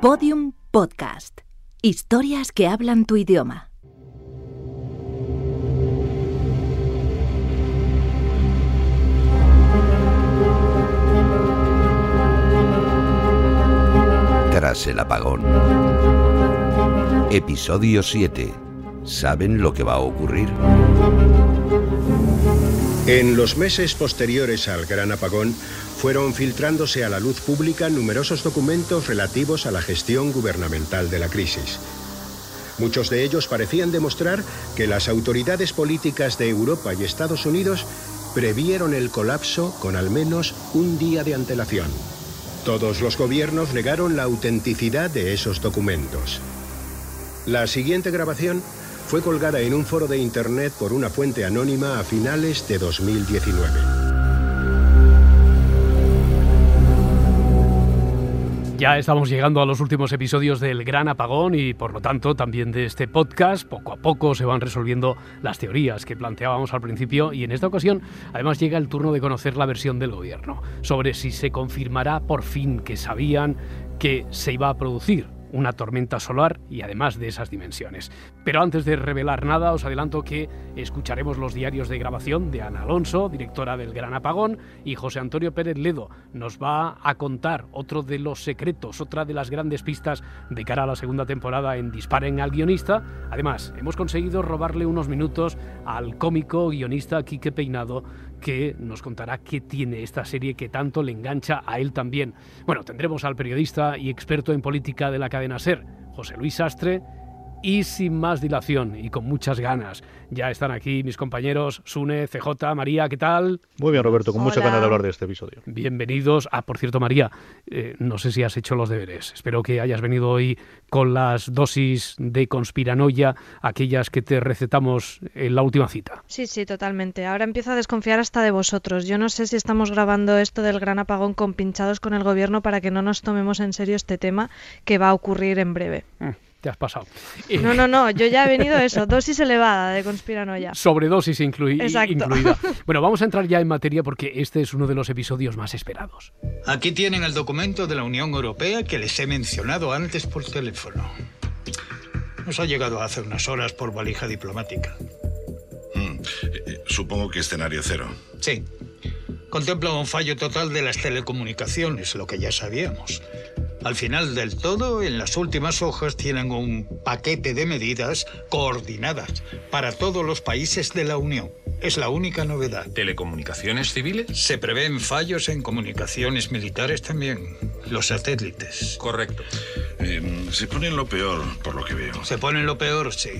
Podium Podcast. Historias que hablan tu idioma. Tras el apagón. Episodio 7. ¿Saben lo que va a ocurrir? En los meses posteriores al gran apagón, fueron filtrándose a la luz pública numerosos documentos relativos a la gestión gubernamental de la crisis. Muchos de ellos parecían demostrar que las autoridades políticas de Europa y Estados Unidos previeron el colapso con al menos un día de antelación. Todos los gobiernos negaron la autenticidad de esos documentos. La siguiente grabación fue colgada en un foro de Internet por una fuente anónima a finales de 2019. Ya estamos llegando a los últimos episodios del Gran Apagón y por lo tanto también de este podcast. Poco a poco se van resolviendo las teorías que planteábamos al principio y en esta ocasión además llega el turno de conocer la versión del gobierno sobre si se confirmará por fin que sabían que se iba a producir una tormenta solar y además de esas dimensiones. Pero antes de revelar nada, os adelanto que escucharemos los diarios de grabación de Ana Alonso, directora del Gran Apagón, y José Antonio Pérez Ledo nos va a contar otro de los secretos, otra de las grandes pistas de cara a la segunda temporada en Disparen al guionista. Además, hemos conseguido robarle unos minutos al cómico guionista Quique Peinado que nos contará qué tiene esta serie que tanto le engancha a él también. Bueno, tendremos al periodista y experto en política de la cadena SER, José Luis Sastre, y sin más dilación y con muchas ganas. Ya están aquí mis compañeros Sune, CJ, María, ¿qué tal? Muy bien, Roberto, con mucha ganas de hablar de este episodio. Bienvenidos. Ah, por cierto, María, eh, no sé si has hecho los deberes. Espero que hayas venido hoy con las dosis de conspiranoia, aquellas que te recetamos en la última cita. Sí, sí, totalmente. Ahora empiezo a desconfiar hasta de vosotros. Yo no sé si estamos grabando esto del gran apagón con pinchados con el gobierno para que no nos tomemos en serio este tema que va a ocurrir en breve. Mm te has pasado. No, no, no, yo ya he venido eso, dosis elevada de conspiranoia. Sobredosis incluida. Bueno, vamos a entrar ya en materia porque este es uno de los episodios más esperados. Aquí tienen el documento de la Unión Europea que les he mencionado antes por teléfono. Nos ha llegado hace unas horas por valija diplomática. Hmm, eh, supongo que escenario cero. Sí. Contempla un fallo total de las telecomunicaciones, lo que ya sabíamos. Al final del todo, en las últimas hojas tienen un paquete de medidas coordinadas para todos los países de la Unión. Es la única novedad. ¿Telecomunicaciones civiles? Se prevén fallos en comunicaciones militares también. Los satélites. Correcto. Eh, se ponen lo peor, por lo que veo. Se ponen lo peor, sí.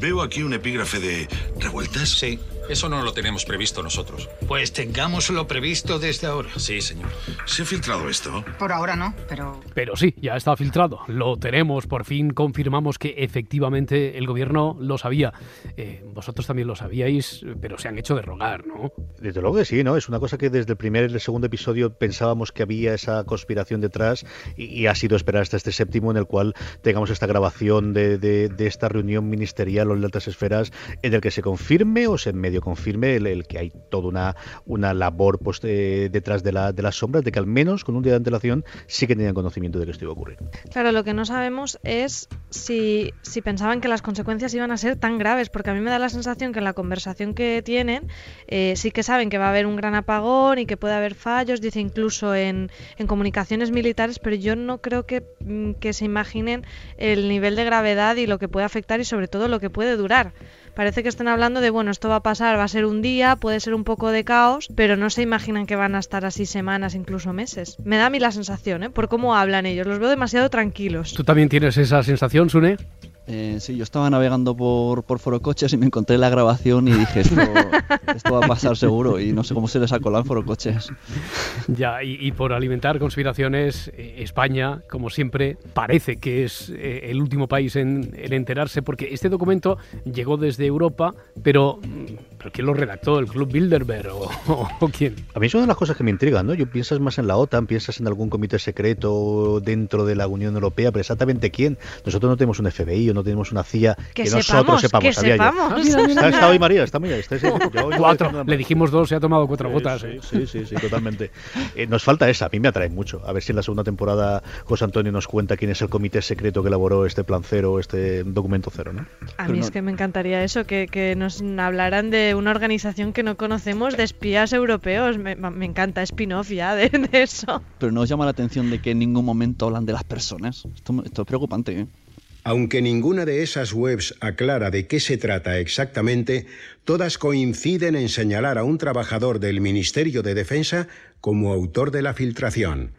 Veo aquí un epígrafe de revueltas. Sí. Eso no lo tenemos previsto nosotros. Pues tengámoslo previsto desde ahora. Sí, señor. ¿Se ha filtrado esto? Por ahora no, pero... Pero sí, ya está filtrado. Lo tenemos. Por fin confirmamos que efectivamente el gobierno lo sabía. Eh, vosotros también lo sabíais, pero se han hecho de rogar, ¿no? Desde luego que sí, ¿no? Es una cosa que desde el primer y el segundo episodio pensábamos que había esa conspiración detrás y, ha sido esperar hasta este séptimo en el cual tengamos esta grabación de, de, de esta reunión ministerial o de altas esferas en el que se confirme o se medio confirme el, que hay toda una, una labor pues, detrás de, la, de las sombras, de que al menos con un día de antelación sí que tenían conocimiento de que esto iba a ocurrir. Claro, lo que no sabemos es si, si pensaban que las consecuencias iban a ser tan graves, porque a mí me da la sensación que en la conversación que tienen eh, sí que saben que va a haber un gran apagón y que puede haber fallos, dice incluso en, en comunicaciones militares, pero yo no creo que, mm, que se imaginen el nivel de gravedad y lo que puede afectar y sobre todo lo que puede durar. Parece que están hablando de, bueno, esto va a pasar, va a ser un día, puede ser un poco de caos, pero no se imaginan que van a estar así semanas, incluso meses. Me da a mí la sensación, ¿eh? Por cómo hablan ellos. Los veo demasiado tranquilos. ¿Tú también tienes esa sensación, Sune? Eh, sí, yo estaba navegando por, por Foro Coches y me encontré la grabación y dije, esto, va a pasar seguro y no sé cómo se les ha colado en Foro Coches. Ya, y, por alimentar conspiraciones, eh, España, como siempre, parece que es eh, el último país en, en, enterarse porque este documento llegó desde Europa, pero mm, ¿Pero quién lo redactó? ¿El Club Bilderberg o, o, quién? A mí es una de las cosas que me intrigan, ¿no? Yo piensas más en la OTAN, piensas en algún comité secreto dentro de la Unión Europea, pero exactamente quién. Nosotros no tenemos un FBI o no tenemos una CIA que, que sepamos, nosotros sepamos. Que sepamos. Ah, mira, mira, está, hoy María, está muy está, está, cuatro. Le dijimos dos, se ha tomado cuatro sí, gotas. Sí, ¿eh? sí, sí, sí, totalmente. Eh, nos falta esa, a mí me atrae mucho. A ver si en la segunda temporada José Antonio nos cuenta quién es el comité secreto que elaboró este plan cero, este documento cero, ¿no? A mí pero es no... que me encantaría eso, que, que, nos hablaran de una organización que no conocemos de espías europeos. Me, me encanta spin-off ya de, de, eso. Pero no os llama la atención de que en ningún momento hablan de las personas. Esto, esto es preocupante, ¿eh? Aunque ninguna de esas webs aclara de qué se trata exactamente, todas coinciden en señalar a un trabajador del Ministerio de Defensa como autor de la filtración.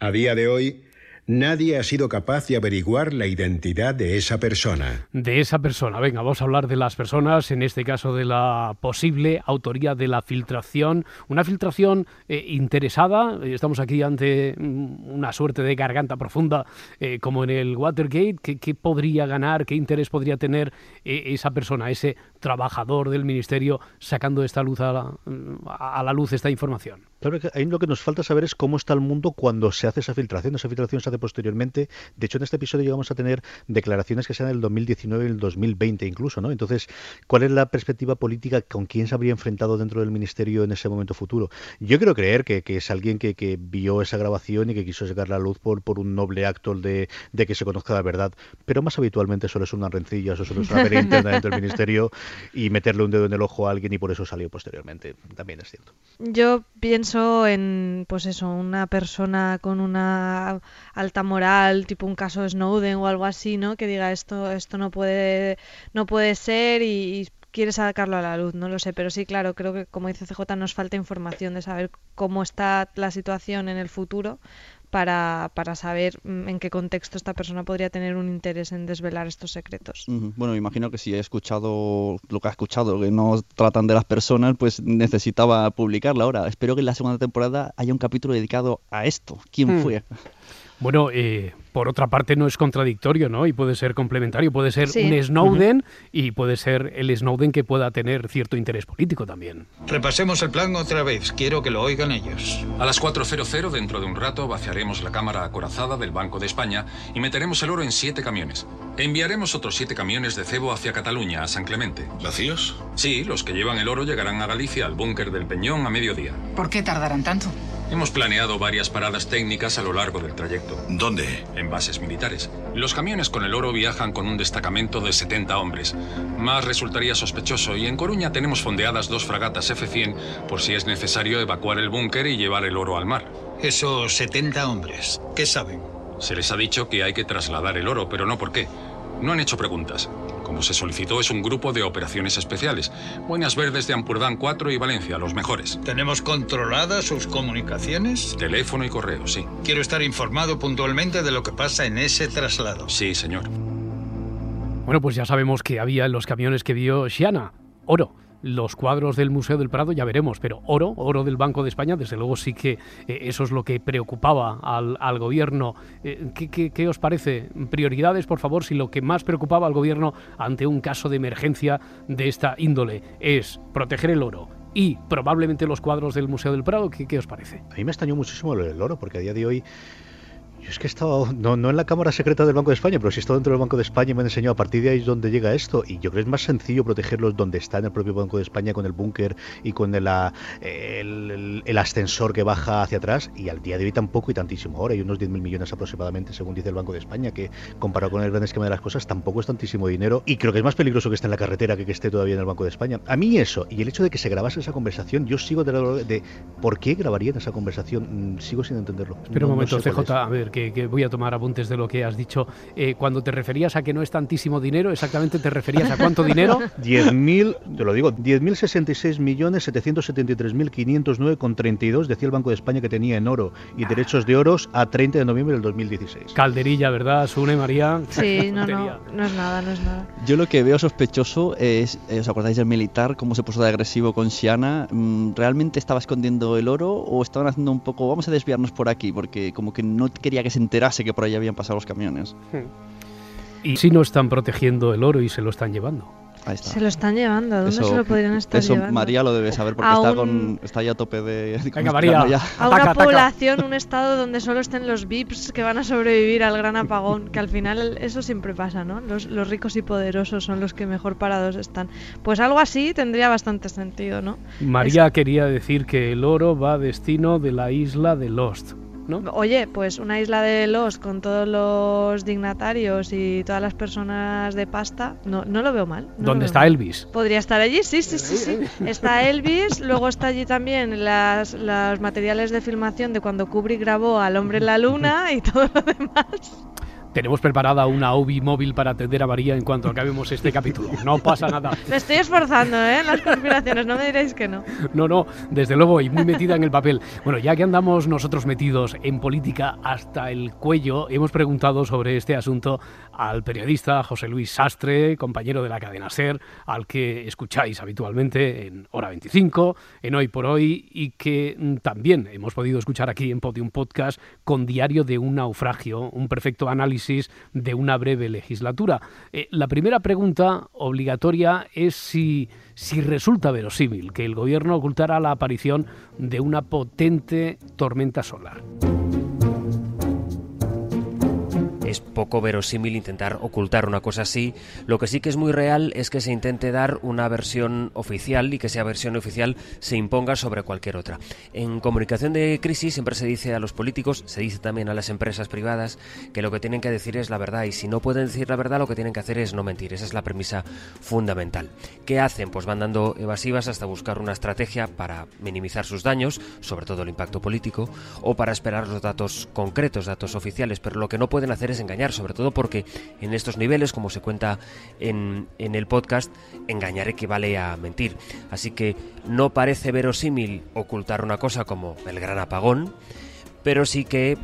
A día de hoy, nadie ha sido capaz de averiguar la identidad de esa persona. De esa persona. Venga, vamos a hablar de las personas, en este caso de la posible autoría de la filtración. Una filtración eh, interesada. Estamos aquí ante una suerte de garganta profunda, eh, como en el Watergate. ¿Qué, ¿Qué, podría ganar? ¿Qué interés podría tener eh, esa persona, ese trabajador del ministerio, sacando esta luz a la, a la luz esta información? Claro que ahí lo que nos falta saber es cómo está el mundo cuando se hace esa filtración. Esa filtración se hace posteriormente. De hecho, en este episodio llegamos a tener declaraciones que sean del 2019 y el 2020 incluso, ¿no? Entonces, ¿cuál es la perspectiva política? ¿Con quién se habría enfrentado dentro del ministerio en ese momento futuro? Yo quiero creer que, que es alguien que, que, vio esa grabación y que quiso sacar la luz por, por un noble acto de, de, que se conozca la verdad. Pero más habitualmente suele ser una rencilla, eso suele ser una pelea interna dentro del ministerio y meterle un dedo en el ojo a alguien y por eso salió posteriormente. También es cierto. Yo pienso en, pues eso, una persona con una alta moral, tipo un caso Snowden o algo así, ¿no? Que diga esto, esto no puede, no puede ser y, y quiere sacarlo a la luz, no lo sé, pero sí, claro, creo que como dice CJ nos falta información de saber cómo está la situación en el futuro para, para, saber en qué contexto esta persona podría tener un interés en desvelar estos secretos. Uh -huh. Bueno, me imagino que si he escuchado lo que ha escuchado, que no tratan de las personas, pues necesitaba publicarla ahora. Espero que en la segunda temporada haya un capítulo dedicado a esto. ¿Quién hmm. fue? Bueno, eh, por otra parte no es contradictorio, ¿no? Y puede ser complementario, puede ser sí. un Snowden uh -huh. y puede ser el Snowden que pueda tener cierto interés político también. Repasemos el plan otra vez, quiero que lo oigan ellos. A las 4.00 dentro de un rato vaciaremos la cámara acorazada del Banco de España y meteremos el oro en siete camiones. Enviaremos otros siete camiones de cebo hacia Cataluña, a San Clemente. ¿Vacíos? Sí, los que llevan el oro llegarán a Galicia, al búnker del Peñón, a mediodía. ¿Por qué tardarán tanto? Hemos planeado varias paradas técnicas a lo largo del trayecto. ¿Dónde? En bases militares. Los camiones con el oro viajan con un destacamento de 70 hombres. Más resultaría sospechoso y en Coruña tenemos fondeadas dos fragatas F-100 por si es necesario evacuar el búnker y llevar el oro al mar. Esos 70 hombres, ¿qué saben? Se les ha dicho que hay que trasladar el oro, pero no por qué. No han hecho preguntas. Como se solicitó, es un grupo de operaciones especiales. Buenas Verdes de Ampurdán 4 y Valencia, los mejores. ¿Tenemos controladas sus comunicaciones? Teléfono y correo, sí. Quiero estar informado puntualmente de lo que pasa en ese traslado. Sí, señor. Bueno, pues ya sabemos que había en los camiones que vio Xiana oro los cuadros del Museo del Prado ya veremos, pero oro, oro del Banco de España, desde luego sí que eh, eso es lo que preocupaba al, al gobierno. Eh, ¿qué, qué, qué, os parece? Prioridades, por favor, si lo que más preocupaba al gobierno ante un caso de emergencia de esta índole es proteger el oro. Y probablemente los cuadros del Museo del Prado, ¿qué, qué os parece? A mí me extrañó muchísimo del oro, porque a día de hoy yo es que he estado, no, no en la Cámara Secreta del Banco de España, pero sí he estado dentro del Banco de España y me han enseñado a partir de ahí es donde llega esto. Y yo creo que es más sencillo protegerlos donde está en el propio Banco de España, con el búnker y con el, el, el, ascensor que baja hacia atrás. Y al día de hoy tampoco y tantísimo. Ahora hay unos 10.000 millones aproximadamente, según dice el Banco de España, que comparado con el gran esquema de las cosas tampoco es tantísimo dinero. Y creo que es más peligroso que esté en la carretera que que esté todavía en el Banco de España. A mí eso, y el hecho de que se grabase esa conversación, yo sigo de, de por qué grabarían esa conversación, sigo sin entenderlo. Espera no, un momento, no sé CJ, a ver, que, que voy a tomar apuntes de lo que has dicho. Eh, cuando te referías a que no es tantísimo dinero, ¿exactamente te referías a cuánto dinero? 10.000, te lo digo, 10.066.733.509,32 decía el Banco de España que tenía en oro y derechos de oros a 30 de noviembre del 2016. Calderilla, ¿verdad? Sune María. Sí, no, no, no es nada, no es nada. Yo lo que veo sospechoso es, eh, ¿os acordáis del militar? ¿Cómo se puso de agresivo con Siana? Mm, ¿Realmente estaba escondiendo el oro o estaban haciendo un poco, vamos a desviarnos por aquí? Porque como que no quería que se enterase que por ahí habían pasado los camiones. Y si no están protegiendo el oro y se lo están llevando. Ahí está. Se lo están llevando. ¿A dónde Eso- se lo podrían estar Eso llevando? María lo debe saber porque A está, un- con, está ya a tope de... Venga, María. ya. A una ataca. población, un estado donde solo estén los VIPs que van a sobrevivir al gran apagón, que al final eso siempre pasa, ¿no? Los, los ricos y poderosos son los que mejor parados están. Pues algo así tendría bastante sentido, ¿no? María quería decir que el oro va a destino de la isla de Lost, ¿no? Oye, pues una isla de los con todos los dignatarios y todas las personas de pasta, no, no lo veo mal. no ¿Dónde está mal. Elvis? Podría estar allí, sí, sí, sí, sí. Está Elvis, luego está allí también las, los materiales de filmación de cuando Kubrick grabó al hombre en la luna y todo lo demás. Tenemos preparada una OBI móvil para atender a María en cuanto acabemos este capítulo. No pasa nada. Me estoy esforzando, ¿eh? Las conspiraciones, no me diréis que no. No, no, desde luego, y muy metida en el papel. Bueno, ya que andamos nosotros metidos en política hasta el cuello, hemos preguntado sobre este asunto al periodista José Luis Sastre, compañero de la cadena SER, al que escucháis habitualmente en Hora 25, en Hoy por Hoy, y que mm, también hemos podido escuchar aquí en Podium Podcast con Diario de un naufragio, un perfecto análisis de una breve legislatura. Eh, la primera pregunta obligatoria es si, si resulta verosímil que el gobierno ocultara la aparición de una potente tormenta solar. Es poco verosímil intentar ocultar una cosa así. Lo que sí que es muy real es que se intente dar una versión oficial y que esa versión oficial se imponga sobre cualquier otra. En comunicación de crisis siempre se dice a los políticos, se dice también a las empresas privadas, que lo que tienen que decir es la verdad y si no pueden decir la verdad lo que tienen que hacer es no mentir. Esa es la premisa fundamental. ¿Qué hacen? Pues van dando evasivas hasta buscar una estrategia para minimizar sus daños, sobre todo el impacto político, o para esperar los datos concretos, datos oficiales, pero lo que no pueden hacer es engañar, sobre todo porque en estos niveles, como se cuenta en, en el podcast, engañar equivale a mentir. Así que no parece verosímil ocultar una cosa como el gran apagón, pero sí que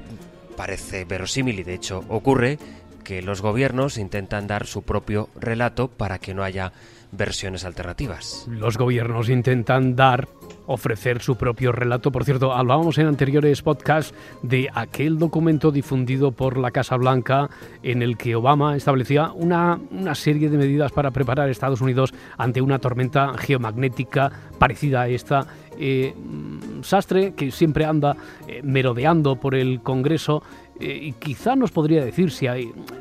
parece verosímil y de hecho ocurre que los gobiernos intentan dar su propio relato para que no haya versiones alternativas. Los gobiernos intentan dar, ofrecer su propio relato. Por cierto, hablábamos en anteriores podcasts de aquel documento difundido por la Casa Blanca en el que Obama establecía una, una serie de medidas para preparar a Estados Unidos ante una tormenta geomagnética parecida a esta. Eh, Sastre, que siempre anda eh, merodeando por el Congreso, eh, y quizá nos podría decir si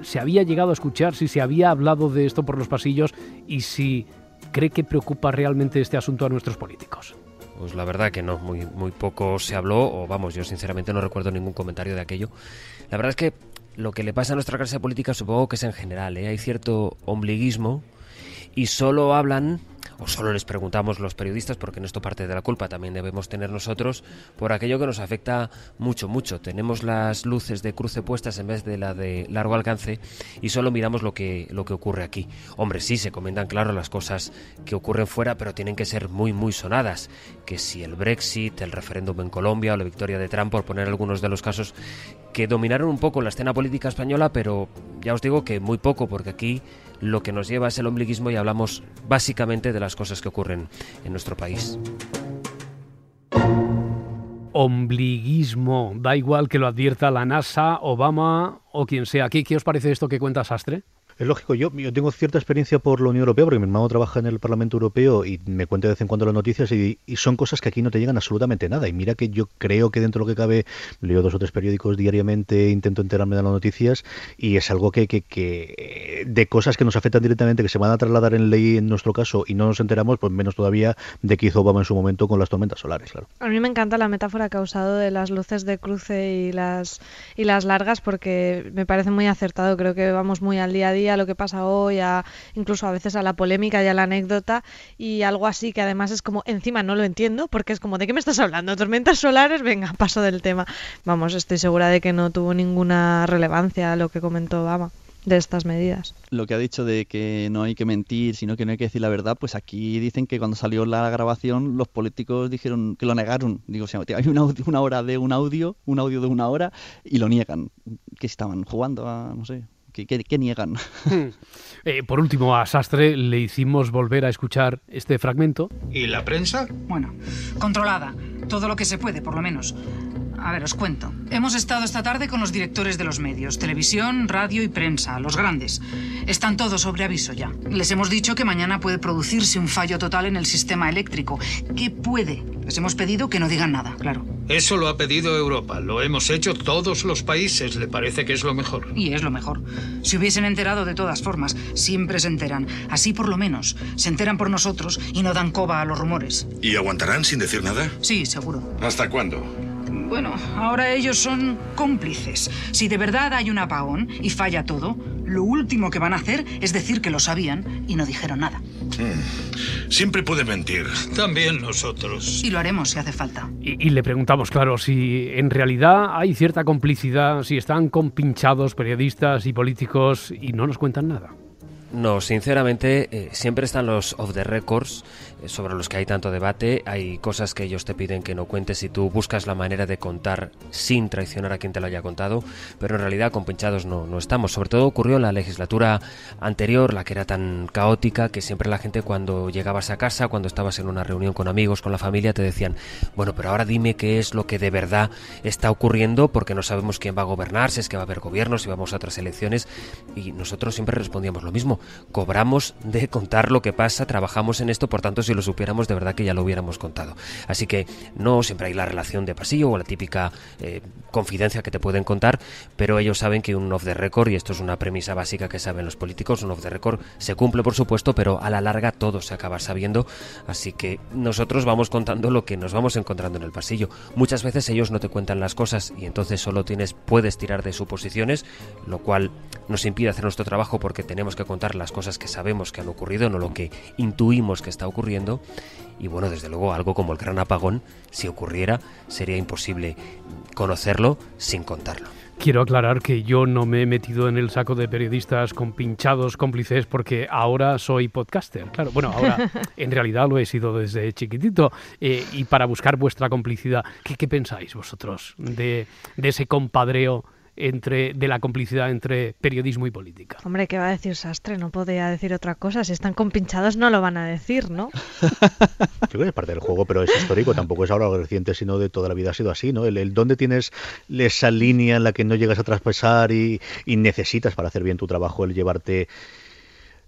se había llegado a escuchar, si se había hablado de esto por los pasillos y si cree que preocupa realmente este asunto a nuestros políticos. Pues la verdad que no, muy, muy poco se habló, o vamos, yo sinceramente no recuerdo ningún comentario de aquello. La verdad es que lo que le pasa a nuestra clase política supongo que es en general, ¿eh? hay cierto ombliguismo y solo hablan, o solo les preguntamos los periodistas, porque en esto parte de la culpa también debemos tener nosotros, por aquello que nos afecta mucho, mucho. Tenemos las luces de cruce puestas en vez de la de largo alcance y solo miramos lo que, lo que ocurre aquí. Hombre, sí, se comentan claro las cosas que ocurren fuera, pero tienen que ser muy, muy sonadas. Que si el Brexit, el referéndum en Colombia o la victoria de Trump, por poner algunos de los casos que dominaron un poco la escena política española, pero ya os digo que muy poco, porque aquí lo que nos lleva es el ombliguismo y hablamos básicamente de las cosas que ocurren en nuestro país. Ombliguismo, da igual que lo advierta la NASA, Obama o quien sea. ¿Qué, qué os parece esto que cuenta Sastre? Es lógico, yo, yo tengo cierta experiencia por la Unión Europea, porque mi hermano trabaja en el Parlamento Europeo y me cuenta de vez en cuando las noticias y, y son cosas que aquí no te llegan absolutamente nada. Y mira que yo creo que dentro de lo que cabe, leo dos o tres periódicos diariamente, intento enterarme de las noticias y es algo que, que, que de cosas que nos afectan directamente, que se van a trasladar en ley en nuestro caso y no nos enteramos, pues menos todavía de que hizo Obama en su momento con las tormentas solares, claro. A mí me encanta la metáfora que ha usado de las luces de cruce y las, y las largas porque me parece muy acertado. Creo que vamos muy al día a día, a lo que pasa hoy, a, incluso a veces a la polémica y a la anécdota y algo así que además es como, encima no lo entiendo porque es como, ¿de qué me estás hablando? ¿Tormentas solares? Venga, paso del tema. Vamos, estoy segura de que no tuvo ninguna relevancia lo que comentó Obama de estas medidas. Lo que ha dicho de que no hay que mentir, sino que no hay que decir la verdad, pues aquí dicen que cuando salió la grabación los políticos dijeron que lo negaron. Digo, o sea, hay una, una hora de un audio, un audio de una hora y lo niegan. Que estaban jugando a, no sé, ¿qué, qué- qué niegan? Eh, por último, a Sastre le hicimos volver a escuchar este fragmento. ¿Y la prensa? Bueno, controlada. Todo lo que se puede, por lo menos. A ver, os cuento. Hemos estado esta tarde con los directores de los medios, televisión, radio y prensa, los grandes. Están todos sobre aviso ya. Les hemos dicho que mañana puede producirse un fallo total en el sistema eléctrico. ¿Qué puede? Les hemos pedido que no digan nada, claro. Eso lo ha pedido Europa. Lo hemos hecho todos los países. ¿Le parece que es lo mejor? Y es lo mejor. Si hubiesen enterado de todas formas, siempre se enteran. Así por lo menos. Se enteran por nosotros y no dan coba a los rumores. ¿Y aguantarán sin decir nada? Sí, seguro. ¿Hasta cuándo? Bueno, ahora ellos son cómplices. Si de verdad hay un apagón y falla todo, lo último que van a hacer es decir que lo sabían y no dijeron nada. Hmm. Siempre puede mentir. También nosotros. Y lo haremos si hace falta. Y, y, le preguntamos, claro, si en realidad hay cierta complicidad, si están compinchados periodistas y políticos y no nos cuentan nada. No, sinceramente, eh, siempre están los off the records sobre los que hay tanto debate. Hay cosas que ellos te piden que no cuentes y tú buscas la manera de contar sin traicionar a quien te lo haya contado, pero en realidad con pinchados no, no estamos. Sobre todo ocurrió en la legislatura anterior, la que era tan caótica que siempre la gente cuando llegabas a casa, cuando estabas en una reunión con amigos, con la familia, te decían, bueno, pero ahora dime qué es lo que de verdad está ocurriendo porque no sabemos quién va a gobernar, si es que va a haber gobierno, si vamos a otras elecciones. Y nosotros siempre respondíamos lo mismo cobramos de contar lo que pasa, trabajamos en esto, por tanto, si lo supiéramos, de verdad que ya lo hubiéramos contado. Así que no siempre hay la relación de pasillo o la típica eh, confidencia que te pueden contar, pero ellos saben que un off the record, y esto es una premisa básica que saben los políticos, un off the record se cumple, por supuesto, pero a la larga todo se acaba sabiendo, así que nosotros vamos contando lo que nos vamos encontrando en el pasillo. Muchas veces ellos no te cuentan las cosas y entonces solo tienes, puedes tirar de suposiciones, lo cual nos impide hacer nuestro trabajo porque tenemos que contar las cosas que sabemos que han ocurrido, no lo que intuimos que está ocurriendo. Y bueno, desde luego algo como el gran apagón, si ocurriera, sería imposible conocerlo sin contarlo. Quiero aclarar que yo no me he metido en el saco de periodistas con pinchados cómplices porque ahora soy podcaster. Claro, bueno, ahora en realidad lo he sido desde chiquitito. Eh, y para buscar vuestra complicidad, ¿qué, qué pensáis vosotros de, de ese compadreo entre, de la complicidad entre periodismo y política. Hombre, ¿qué va a decir Sastre? No podía decir otra cosa. Si están compinchados no lo van a decir, ¿no? Yo creo que es parte del juego, pero es histórico. Tampoco es ahora algo reciente, sino de toda la vida ha sido así, ¿no? El, el dónde tienes esa línea en la que no llegas a traspasar y, y necesitas para hacer bien tu trabajo el llevarte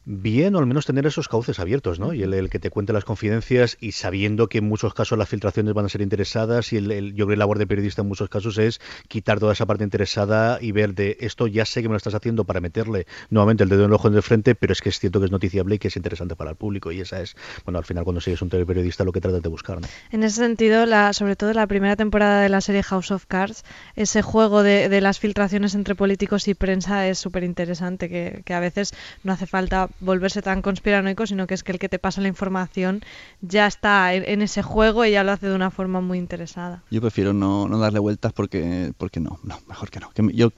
bien o al menos tener esos cauces abiertos, ¿no? Y el, el, que te cuente las confidencias y sabiendo que en muchos casos las filtraciones van a ser interesadas y el, el, yo creo que la labor de periodista en muchos casos es quitar toda esa parte interesada y ver de esto ya sé que me lo estás haciendo para meterle nuevamente el dedo en el ojo en el frente, pero es que es cierto que es noticiable y que es interesante para el público y esa es, bueno, al final cuando sigues un periodista lo que tratas de buscar, ¿no? En ese sentido, la, sobre todo la primera temporada de la serie House of Cards, ese juego de, de las filtraciones entre políticos y prensa es súper interesante, que, que a veces no hace falta volverse tan conspiranoico, sino que es que el que te pasa la información ya está en, en, ese juego y ya lo hace de una forma muy interesada. Yo prefiero no, no darle vueltas porque, porque no, no, mejor que no. Que yo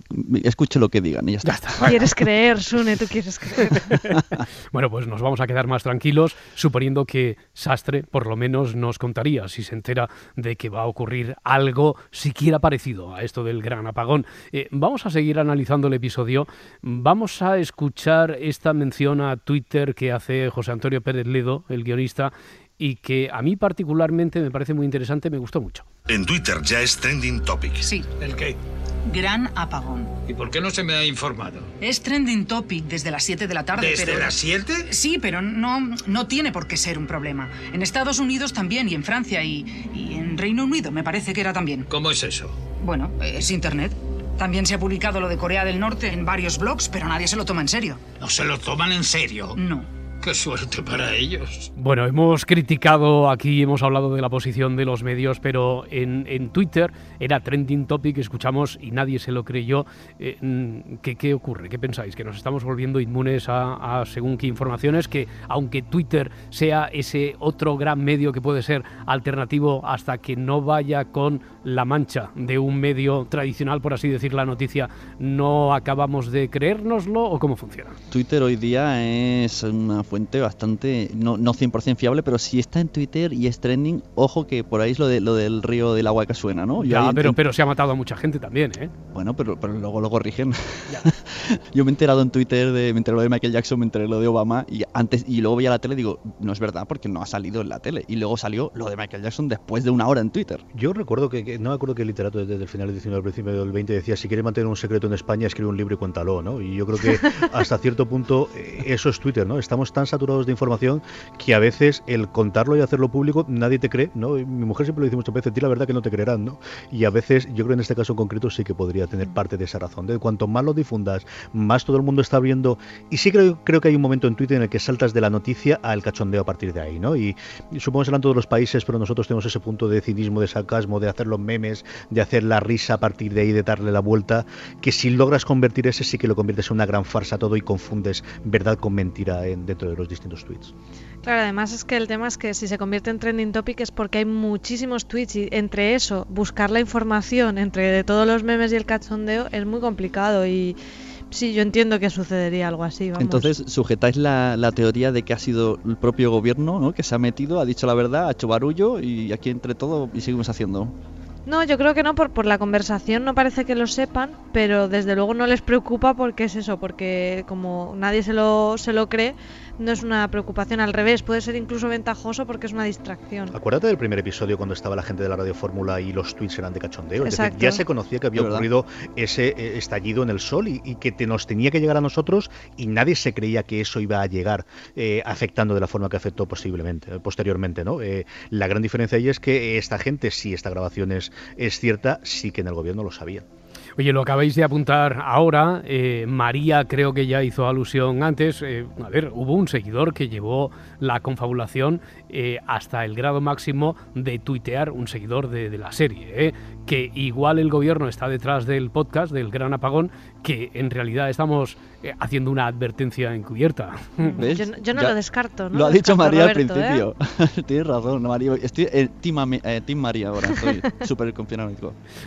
escuche lo que digan y ya está. Ya está. Quieres creer, Sune, tú quieres creer. bueno, pues nos vamos a quedar más tranquilos, suponiendo que Sastre por lo menos nos contaría si se entera de que va a ocurrir algo siquiera parecido a esto del gran apagón. Eh, vamos a seguir analizando el episodio. Vamos a escuchar esta mención a Twitter que hace José Antonio Pérez Ledo, el guionista, y que a mí particularmente me parece muy interesante, me gustó mucho. En Twitter ya es trending topic. Sí. ¿El qué? Gran apagón. ¿Y por qué no se me ha informado? Es trending topic desde las 7 de la tarde. ¿Desde pero... las 7? Sí, pero no, no tiene por qué ser un problema. En Estados Unidos también, y en Francia, y, y en Reino Unido me parece que era también. ¿Cómo es eso? Bueno, es Internet. También se ha publicado lo de Corea del Norte en varios blogs, pero nadie se lo toma en serio. ¿No se lo toman en serio? No. Qué suerte para ellos. Bueno, hemos criticado aquí, hemos hablado de la posición de los medios, pero en, en Twitter era trending topic, escuchamos y nadie se lo creyó. Eh, ¿qué, ¿qué, ocurre? ¿Qué pensáis? ¿Que nos estamos volviendo inmunes a, a, según qué informaciones? Que aunque Twitter sea ese otro gran medio que puede ser alternativo hasta que no vaya con la mancha de un medio tradicional, por así decir, la noticia, ¿no acabamos de creérnoslo o cómo funciona? Twitter hoy día es una fuente bastante, no, no 100% fiable, pero si está en Twitter y es trending, ojo que por ahí es lo, de, lo del río del agua que suena, ¿no? ya, pero, pero se ha matado a mucha gente también, ¿eh? Bueno, pero, pero luego lo corrigen. Yo me he enterado en Twitter, de, me enteré lo de Michael Jackson, me enteré lo de Obama, y antes y luego veía la tele y digo, no es verdad porque no ha salido en la tele. Y luego salió lo de Michael Jackson después de una hora en Twitter. Yo recuerdo que, no me acuerdo que el literato desde el final del 19 al principio del 20 decía, si quieres mantener un secreto en España, escribe un libro y cuéntalo, ¿no? Y yo creo que hasta cierto punto eh, eso es Twitter, ¿no? Estamos tan saturados de información que a veces el contarlo y hacerlo público nadie te cree, ¿no? mi mujer siempre lo dice muchas veces, ti la verdad que no te creerán, ¿no? Y a veces yo creo que en este caso en concreto sí que podría tener mm. parte de esa razón. De cuanto más lo difundas, más todo el mundo está viendo. Y sí creo, creo que hay un momento en Twitter en el que saltas de la noticia al cachondeo a partir de ahí, ¿no? Y, supongo que serán todos los países, pero nosotros tenemos ese punto de cinismo, de sarcasmo, de hacer los memes, de hacer la risa a partir de ahí, de darle la vuelta, que si logras convertir ese sí que lo conviertes en una gran farsa todo y confundes verdad con mentira en, dentro de los distintos tweets. Claro, además es que el tema es que si se convierte en trending topic es porque hay muchísimos tweets y entre eso, buscar la información entre todos los memes y el cachondeo es muy complicado y sí, yo entiendo que sucedería algo así. Entonces, sujetáis la, la, teoría de que ha sido el propio gobierno ¿no? que se ha metido, ha dicho la verdad, ha hecho barullo y aquí entre todo y seguimos haciendo. No, yo creo que no, por, por la conversación no parece que lo sepan, pero desde luego no les preocupa porque es eso, porque como nadie se lo, se lo cree, no es una preocupación, al revés, puede ser incluso ventajoso porque es una distracción. Acuérdate del primer episodio cuando estaba la gente de la Radio Fórmula y los tweets eran de cachondeo. Es decir, ya se conocía que había ocurrido ese eh, estallido en el sol y, que te, nos tenía que llegar a nosotros y nadie se creía que eso iba a llegar eh, afectando de la forma que afectó posiblemente, posteriormente. ¿no? Eh, la gran diferencia ahí es que esta gente, si esta grabación es, es cierta, sí que en el gobierno lo sabían. Oye, lo acabáis de apuntar ahora. Eh, María creo que ya hizo alusión antes. Eh, a ver, hubo un seguidor que llevó la confabulación eh, hasta el grado máximo de tuitear un seguidor de, la serie. Que igual el gobierno está detrás del podcast, del Gran Apagón, que en realidad estamos haciendo una advertencia encubierta. Yo, no lo descarto. lo ha dicho María al principio. Tienes razón, María. Estoy en team, María ahora. Estoy súper confiado.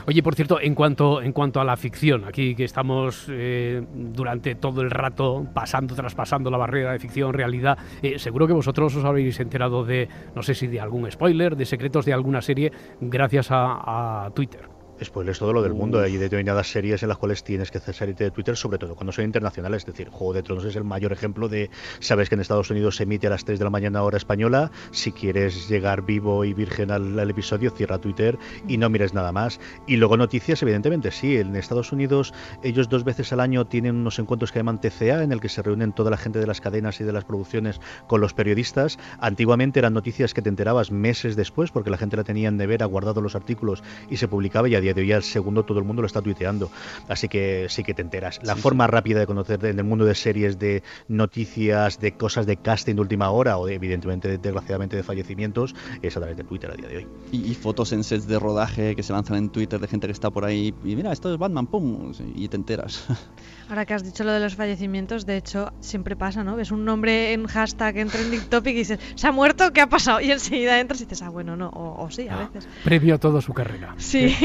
Oye, por cierto, en cuanto, en cuanto a la ficción, aquí que estamos eh, durante todo el rato pasando, traspasando la barrera de ficción-realidad, eh, seguro que vosotros os habéis enterado de, no sé si de algún spoiler, de secretos de alguna serie, gracias a Twitter. Spoilers todo lo del mundo. Hay determinadas series en las cuales tienes que hacer salirte de Twitter, sobre todo cuando son internacionales. Es decir, Juego de Tronos es el mayor ejemplo de. Sabes que en Estados Unidos se emite a las 3 de la mañana hora española. Si quieres llegar vivo y virgen al, episodio, cierra Twitter y no mires nada más. Y luego noticias, evidentemente, sí. En Estados Unidos, ellos dos veces al año tienen unos encuentros que llaman TCA, en el que se reúnen toda la gente de las cadenas y de las producciones con los periodistas. Antiguamente eran noticias que te enterabas meses después, porque la gente la tenía en ha guardado los artículos y se publicaba y a día de hoy al segundo todo el mundo lo está tuiteando. Así que sí que te enteras. La forma rápida de conocer en el mundo de series, de noticias, de cosas de casting de última hora o evidentemente, desgraciadamente, de fallecimientos es a través de Twitter a día de hoy. Y, fotos en sets de rodaje que se lanzan en Twitter de gente que está por ahí y mira, esto es Batman, pum, y te enteras. Ahora que has dicho lo de los fallecimientos, de hecho, siempre pasa, ¿no? Ves un nombre en hashtag, en trending topic y dices, ¿se ha muerto? ¿Qué ha pasado? Y enseguida entras y dices, ah, bueno, no, o, sí, a ah, veces. Previo a toda su carrera. Sí.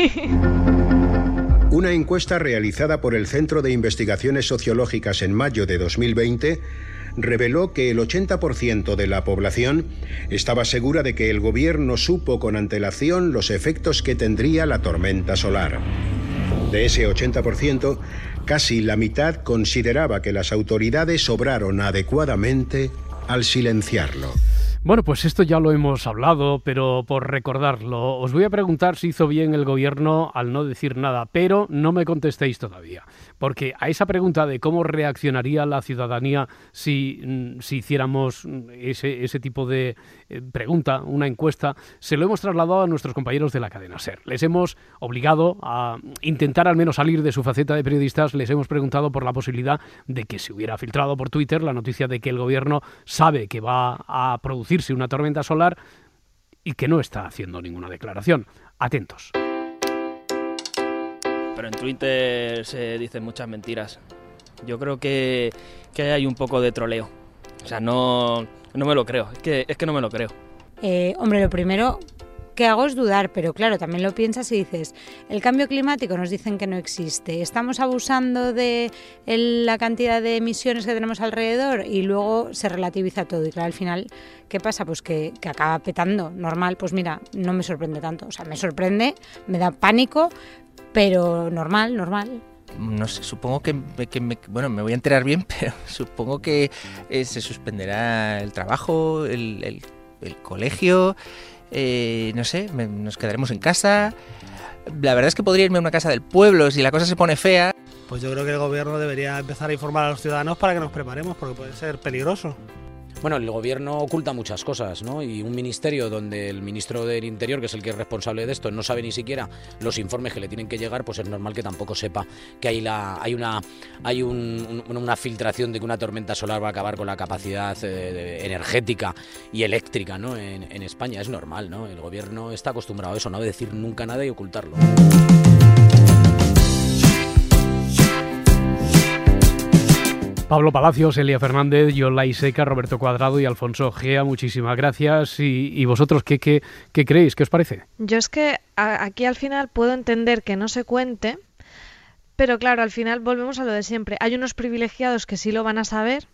Una encuesta realizada por el Centro de Investigaciones Sociológicas en mayo de 2020 reveló que el 80% de la población estaba segura de que el gobierno supo con antelación los efectos que tendría la tormenta solar. De ese 80%, casi la mitad consideraba que las autoridades obraron adecuadamente al silenciarlo. Bueno, pues esto ya lo hemos hablado, pero por recordarlo, os voy a preguntar si hizo bien el gobierno al no decir nada, pero no me contestéis todavía, porque a esa pregunta de cómo reaccionaría la ciudadanía si, mm, si hiciéramos ese, ese tipo de eh, pregunta, una encuesta, se lo hemos trasladado a nuestros compañeros de la cadena SER. Les hemos obligado a intentar al menos salir de su faceta de periodistas, les hemos preguntado por la posibilidad de que se hubiera filtrado por Twitter la noticia de que el gobierno sabe que va a producir una tormenta solar y que no está haciendo ninguna declaración. Atentos. Pero en Twitter se dicen muchas mentiras. Yo creo que, que hay un poco de troleo. O sea, no, no me lo creo. Es que, es que no me lo creo. Eh, hombre, lo primero, que hago es dudar, pero claro, también lo piensas y dices, el cambio climático nos dicen que no existe, estamos abusando de la cantidad de emisiones que tenemos alrededor y luego se relativiza todo. Y claro, al final, ¿qué pasa? Pues que, acaba petando, normal, pues mira, no me sorprende tanto, o sea, me sorprende, me da pánico, pero normal, normal. No sé, supongo que, bueno, me voy a enterar bien, pero supongo que eh, se suspenderá el trabajo, el, colegio, eh, no sé, nos quedaremos en casa. La verdad es que podría irme a una casa del pueblo si la cosa se pone fea. Pues yo creo que el gobierno debería empezar a informar a los ciudadanos para que nos preparemos, porque puede ser peligroso. Bueno, el gobierno oculta muchas cosas, ¿no? Y un ministerio donde el ministro del Interior, que es el que es responsable de esto, no sabe ni siquiera los informes que le tienen que llegar, pues es normal que tampoco sepa que hay la hay una hay una filtración de que una tormenta solar va a acabar con la capacidad eh, energética y eléctrica, ¿no? En, en España es normal, ¿no? El gobierno está acostumbrado a eso, no a decir nunca nada y ocultarlo. Pablo Palacios, Elia Fernández, Yolai Seca, Roberto Cuadrado y Alfonso Gea, muchísimas gracias. ¿Y, vosotros qué, qué, qué creéis? ¿Qué os parece? Yo es que aquí al final puedo entender que no se cuente, pero claro, al final volvemos a lo de siempre. Hay unos privilegiados que sí lo van a saber,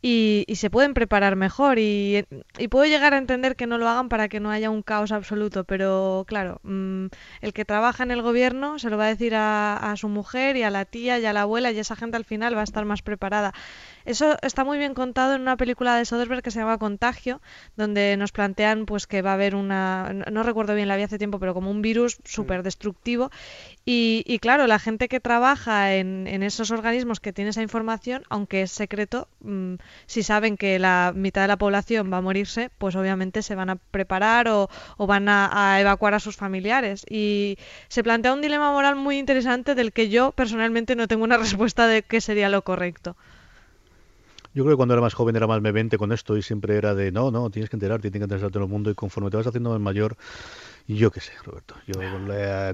y, se pueden preparar mejor y, puedo llegar a entender que no lo hagan para que no haya un caos absoluto, pero claro, mm, el que trabaja en el gobierno se lo va a decir a, a, su mujer y a la tía y a la abuela y esa gente al final va a estar más preparada. Eso está muy bien contado en una película de Soderbergh que se llama Contagio, donde nos plantean pues que va a haber una, no recuerdo bien, la vi hace tiempo, pero como un virus súper destructivo. Y, claro, la gente que trabaja en, esos organismos que tiene esa información, aunque es secreto, mm, si saben que la mitad de la población va a morirse, pues obviamente se van a preparar o, van a, a evacuar a sus familiares. Y se plantea un dilema moral muy interesante del que yo personalmente no tengo una respuesta de qué sería lo correcto. Yo creo que cuando era más joven era más vente con esto y siempre era de no, no, tienes que enterarte, tienes que enterarte todo el mundo y conforme te vas haciendo más mayor, yo qué sé, Roberto. Yo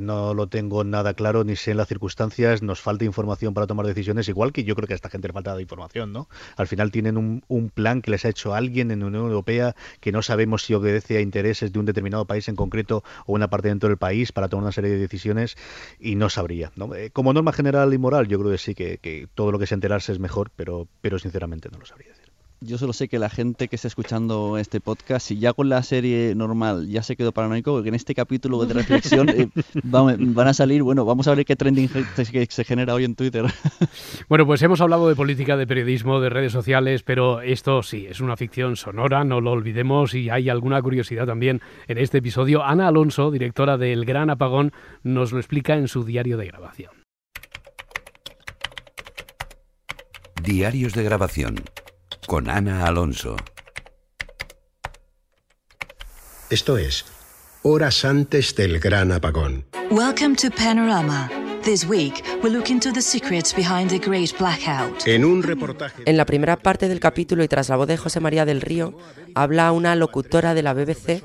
no lo tengo nada claro, ni sé en las circunstancias. Nos falta información para tomar decisiones, igual que yo creo que a esta gente le falta información, ¿no? Al final tienen un, un plan que les ha hecho alguien en la Unión Europea que no sabemos si obedece a intereses de un determinado país en concreto o una parte dentro del país para tomar una serie de decisiones y no sabría. ¿no? Eh, como norma general y moral, yo creo que sí, que, que todo lo que se enterarse es mejor, pero, pero sinceramente no lo sabría decir. Yo solo sé que la gente que está escuchando este podcast, si ya con la serie normal ya se quedó paranoico, que en este capítulo de reflexión eh, van, a salir, bueno, vamos a ver qué trending se genera hoy en Twitter. Bueno, pues hemos hablado de política, de periodismo, de redes sociales, pero esto sí, es una ficción sonora, no lo olvidemos, y hay alguna curiosidad también en este episodio. Ana Alonso, directora del Gran Apagón, nos lo explica en su diario de grabación. Diarios de grabación con Ana Alonso. Esto es horas antes del gran apagón. Welcome to Panorama. This week, we look into the secrets behind the great blackout. En un reportaje. En la primera parte del capítulo y tras la voz de José María del Río, habla una locutora de la BBC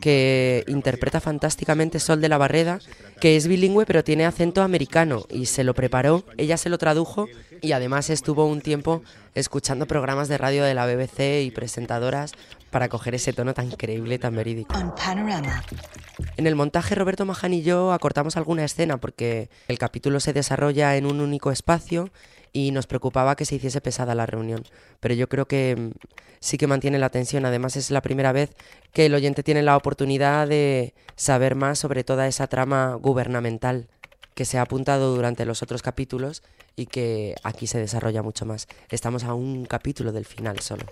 que interpreta fantásticamente Sol de la Barreda, que es bilingüe pero tiene acento americano y se lo preparó, ella se lo tradujo y además estuvo un tiempo escuchando programas de radio de la BBC y presentadoras para coger ese tono tan increíble, tan verídico. En el montaje Roberto Majan y yo acortamos alguna escena porque el capítulo se desarrolla en un único espacio y nos preocupaba que se hiciese pesada la reunión. Pero yo creo que mm, sí que mantiene la tensión. Además es la primera vez que el oyente tiene la oportunidad de saber más sobre toda esa trama gubernamental que se ha apuntado durante los otros capítulos y que aquí se desarrolla mucho más. Estamos a un capítulo del final solo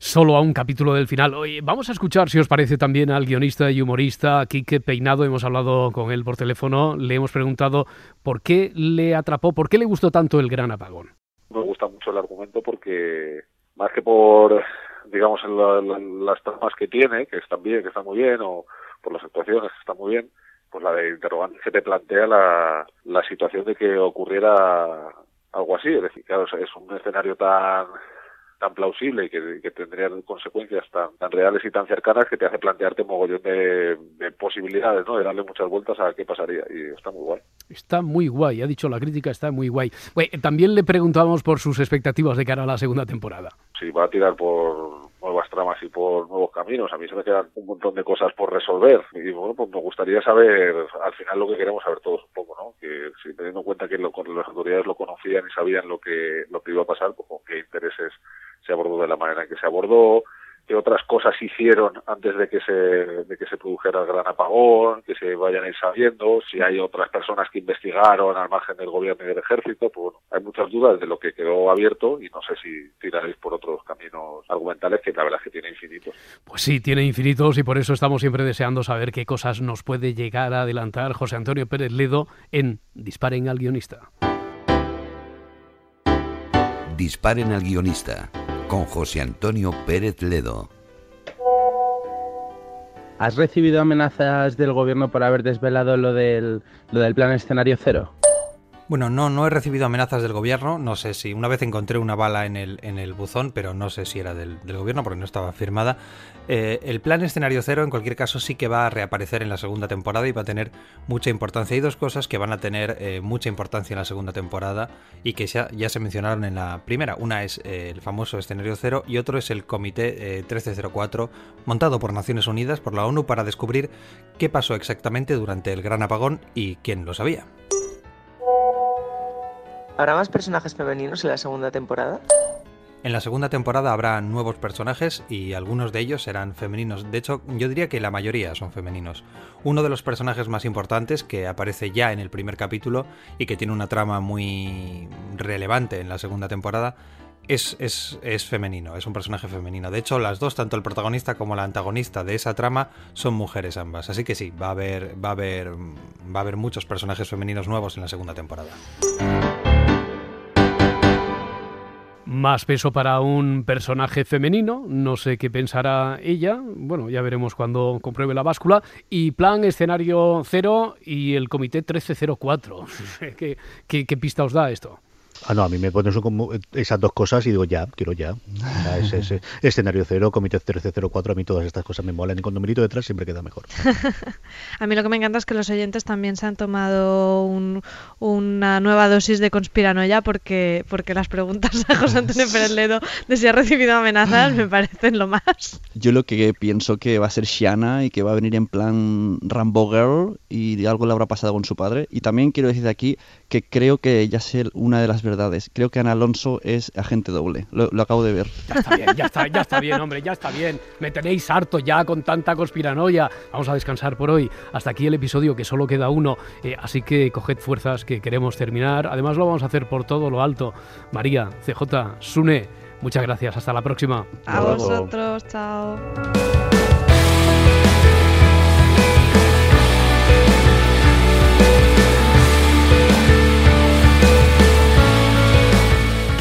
solo a un capítulo del final. Hoy vamos a escuchar, si os parece, también al guionista y humorista Quique Peinado. Hemos hablado con él por teléfono. Le hemos preguntado por qué le atrapó, por qué le gustó tanto el gran apagón. Me gusta mucho el argumento porque, más que por, digamos, las tramas que tiene, que están bien, que están muy bien, o por las actuaciones que están muy bien, pues la de interrogante que te plantea la, la situación de que ocurriera algo así. Es decir, claro, es un escenario tan tan plausible y que, tendría consecuencias tan, tan, reales y tan cercanas que te hace plantearte un mogollón de, posibilidades, ¿no? De darle muchas vueltas a qué pasaría y está muy guay. Está muy guay, ha dicho la crítica, está muy guay. también le preguntábamos por sus expectativas de cara a la segunda temporada. Sí, va a tirar por, nuevas tramas y por nuevos caminos. A mí se me quedan un montón de cosas por resolver y bueno, pues me gustaría saber al final lo que queremos saber todos un poco, ¿no? Que si teniendo en cuenta que lo, las autoridades lo conocían y sabían lo que lo que iba a pasar, pues con qué intereses se abordó de la manera en que se abordó, qué otras cosas hicieron antes de que se de que se produjera el gran apagón, que se vayan a ir sabiendo, si hay otras personas que investigaron al margen del gobierno y del ejército, pues bueno, hay muchas dudas de lo que quedó abierto y no sé si tiraréis por otros caminos argumentales que la verdad es que tiene infinitos. Pues sí, tiene infinitos y por eso estamos siempre deseando saber qué cosas nos puede llegar a adelantar José Antonio Pérez Ledo en Disparen al guionista. Disparen al guionista con José Antonio Pérez Ledo. ¿Has recibido amenazas del gobierno por haber desvelado lo del, lo del plan escenario cero? Bueno, no, no he recibido amenazas del gobierno. No sé si una vez encontré una bala en el, en el buzón, pero no sé si era del, gobierno porque no estaba firmada. Eh, el plan escenario cero, en cualquier caso, sí que va a reaparecer en la segunda temporada y va a tener mucha importancia. Hay dos cosas que van a tener eh, mucha importancia en la segunda temporada y que ya, se mencionaron en la primera. Una es eh, el famoso escenario cero y otro es el Comité 1304, montado por Naciones Unidas, por la ONU, para descubrir qué pasó exactamente durante el gran apagón y quién lo sabía. ¿Habrá más personajes femeninos en la segunda temporada? En la segunda temporada habrá nuevos personajes y algunos de ellos serán femeninos. De hecho, yo diría que la mayoría son femeninos. Uno de los personajes más importantes que aparece ya en el primer capítulo y que tiene una trama muy relevante en la segunda temporada es, es, es, femenino, es un personaje femenino. De hecho, las dos, tanto el protagonista como la antagonista de esa trama, son mujeres ambas. Así que sí, va a haber, va a haber, va a haber muchos personajes femeninos nuevos en la segunda temporada. Más peso para un personaje femenino, no sé qué pensará ella, bueno, ya veremos cuando compruebe la báscula. Y plan escenario cero y el comité 1304. ¿Qué, qué, qué pista os da esto? Ah, no, a mí me pones como esas dos cosas y digo ya, quiero ya. ese, escenario cero, comité 1304, a mí todas estas cosas me molan y con numerito detrás siempre queda mejor. a mí lo que me encanta es que los oyentes también se han tomado una nueva dosis de conspiranoia porque, porque las preguntas a José Antonio Pérez Ledo de si ha recibido amenazas me parecen lo más. Yo lo que pienso que va a ser Shiana y que va a venir en plan Rambo Girl y algo le habrá pasado con su padre. Y también quiero decir de aquí que creo que ya sé una de las verdades. Creo que Ana Alonso es agente doble. Lo, acabo de ver. Ya está bien, ya está, ya está bien, hombre, ya está bien. Me tenéis harto ya con tanta conspiranoia. Vamos a descansar por hoy. Hasta aquí el episodio que solo queda uno. Eh, así que coged fuerzas que queremos terminar. Además lo vamos a hacer por todo lo alto. María, CJ, Sune, muchas gracias. Hasta la próxima. A vosotros, chao.